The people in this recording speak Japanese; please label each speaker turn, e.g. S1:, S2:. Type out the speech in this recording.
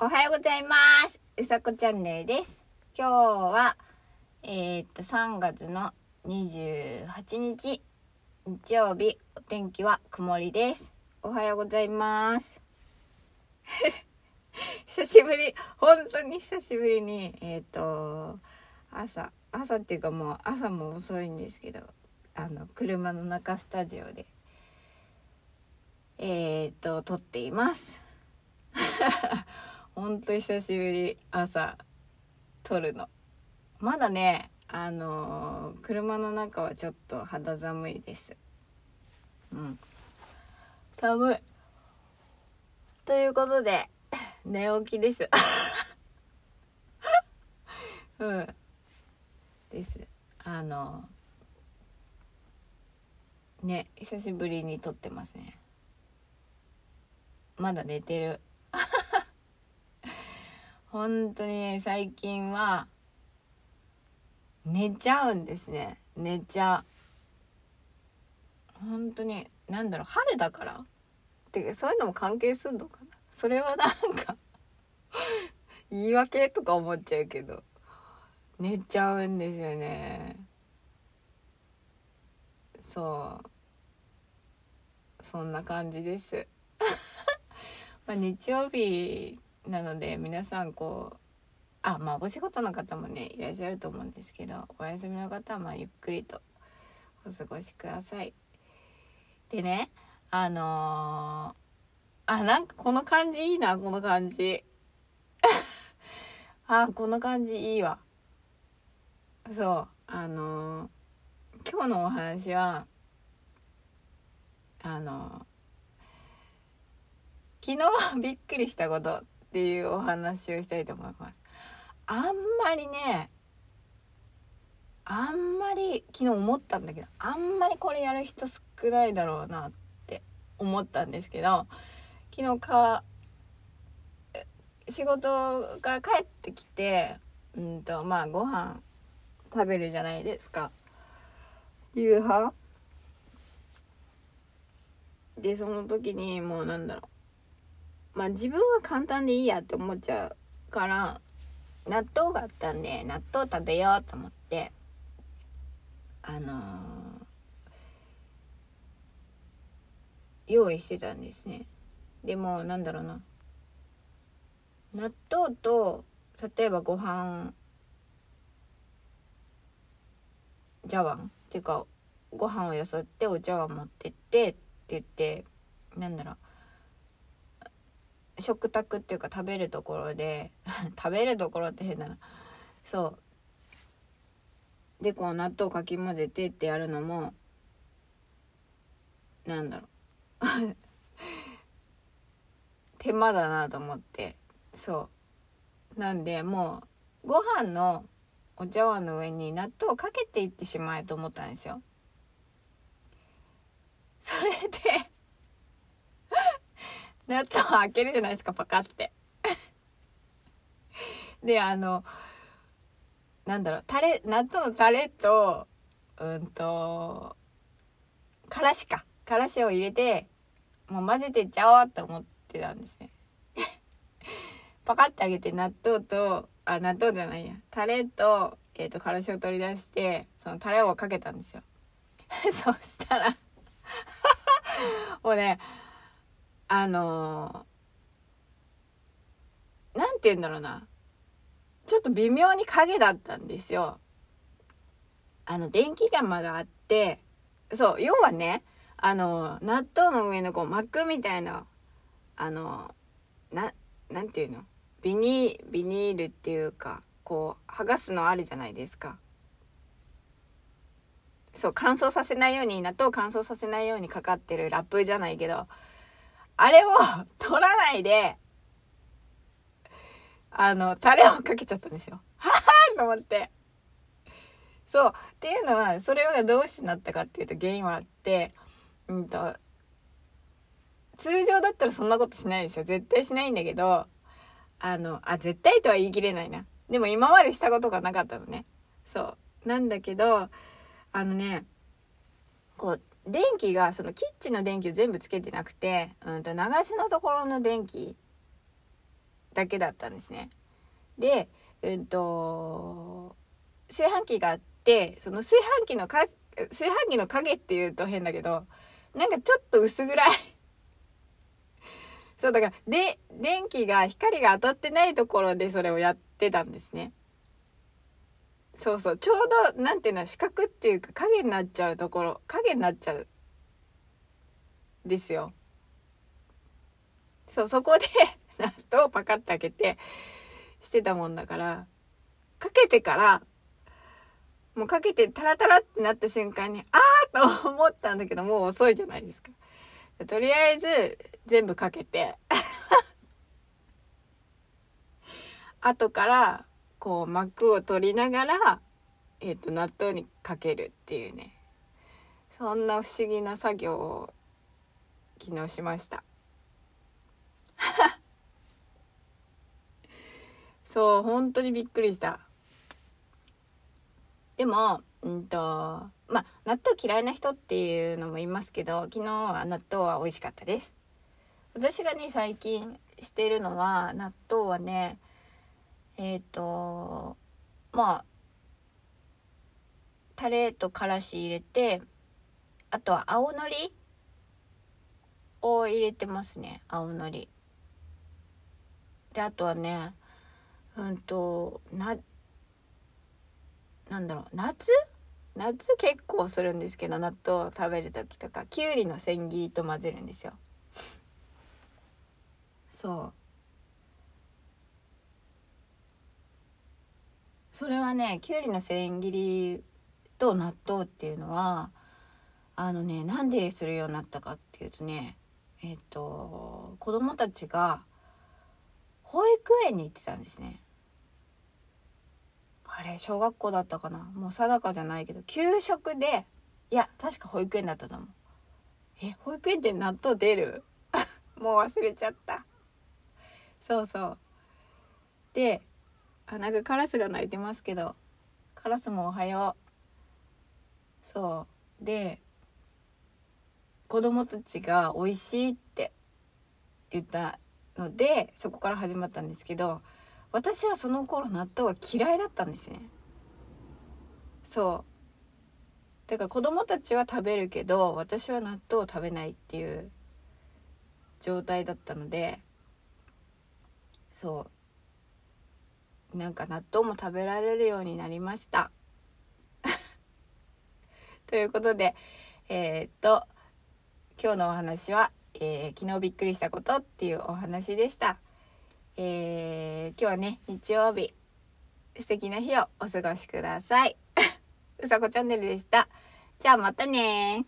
S1: おはようございます。うさこチャンネルです。今日は、えー、っと、3月の28日、日曜日、お天気は曇りです。おはようございます。久しぶり、本当に久しぶりに、えー、っと、朝、朝っていうかもう朝も遅いんですけど、あの、車の中スタジオで、えー、っと、撮っています。ほんと久しぶり朝撮るの。まだねあのー車の中はちょっと肌寒いです。うん。寒い。ということで 寝起きです。うん。です。あのね久しぶりに撮ってますね。まだ寝てる。本当に最近は寝ちゃうんですね。寝ちゃう。本当になんだろう春だから。ってかそういうのも関係すんのかな。それはなんか 言い訳とか思っちゃうけど。寝ちゃうんですよね。そう。そんな感じです。まあ日曜日なので皆さんこうあまあお仕事の方もねいらっしゃると思うんですけどお休みの方はまあゆっくりとお過ごしください。でねあのー、あなんかこの感じいいなこの感じ。あこの感じいいわ。そうあのー、今日のお話はあのー、昨日びっくりしたことっていうお話をしたいと思います。あんまりねあんまり昨日思ったんだけどあんまりこれやる人少ないだろうなって思ったんですけど昨日か仕事から帰ってきてうんとまあご飯食べるじゃないですか。夕飯。でその時にもうなんだろう。まあ自分は簡単でいいやって思っちゃうから納豆があったんで納豆食べようと思ってあのー、用意してたんですね。でもなんだろうな。納豆と例えばご飯茶碗。っていうかご飯をよそってお茶碗持ってってって言ってなんだろう。食卓っていうか食べるところで 食べるところって変だな。そう。でこう納豆かき混ぜてってやるのもなんだろう。手間だなと思って。そう。なんでもうご飯のお茶碗の上に納豆をかけていってしまえと思ったんですよ。それで納豆開けるじゃないですかパカって。であのなんだろうタレ納豆のタレとうんとからしか。からしを入れてもう混ぜてっちゃおうと思ってたんですね。パカってあげて納豆とあ納豆じゃないや。タレと,、えーと、からしを取り出してそのタレをかけたんですよ。そしたらもうねあのー、なんて言うんだろうな。ちょっと微妙に影だったんですよ。あの、電気玉があって、そう、要はね、あの、納豆の上のこう膜みたいな、あの、な、なんていうの？ビニビニールっていうか、こう、剥がすのあるじゃないですか。そう、乾燥させないように、納豆を乾燥させないようにかかってるラップじゃないけど、あれを取らないで、あの、タレをかけちゃったんですよ。ははーと思って。そう。っていうのは、それがどうしてなったかっていうと原因はあって、うんと、通常だったらそんなことしないですよ。絶対しないんだけど、あの、あ、絶対とは言い切れないな。でも今までしたことがなかったのね。そう。なんだけど、あのね、こう、電気がそのキッチンの電気を全部つけてなくて、うんと流しのところの電気だけだったんですね。でうんと炊飯器があってその炊飯器のか炊飯器の影っていうと変だけどなんかちょっと薄暗いそうだからで電気が光が当たってないところでそれをやってたんですね。そうそうちょうど何ていうの四角っていうか影になっちゃうところ影になっちゃうですよ。そうそこで 納豆をパカッと開けてしてたもんだからかけてからもうかけてタラタラってなった瞬間にあーと思ったんだけどもう遅いじゃないですか。とりあえず全部かけて 後からこう膜を取りながら、えーと、納豆にかけるっていうね。そんな不思議な作業を昨日しました。そう本当にびっくりした。でもうんとまあ納豆嫌いな人っていうのもいますけど昨日は納豆は美味しかったです。私がね最近してるのは納豆はねえっ、ー、とまあタレとからし入れてあとは青のりを入れてますね青のり。であとはねうんとななんだろう夏？夏結構するんですけど納豆を食べる時とかきゅうりの千切りと混ぜるんですよ。そう。それはねきゅうりの千切りと納豆っていうのはあのねなんでするようになったかっていうとねえっ、と子供たちが保育園に行ってたんですね。あれ小学校だったかなもう定かじゃないけど給食でいや確か保育園だったと思う。え保育園って納豆出る？もう忘れちゃった。そうそうであなんかカラスが鳴いてますけどカラスもおはよう。そう。で子供たちが美味しいって言ったのでそこから始まったんですけど私はその頃納豆が嫌いだったんですね。そう。だから子供たちは食べるけど私は納豆を食べないっていう状態だったのでそう。なんか納豆も食べられるようになりました ということでえー、っと今日のお話は、えー、昨日びっくりしたことっていうお話でした。えー、今日はね日曜日素敵な日をお過ごしください。うさこチャンネルでした。じゃあまたね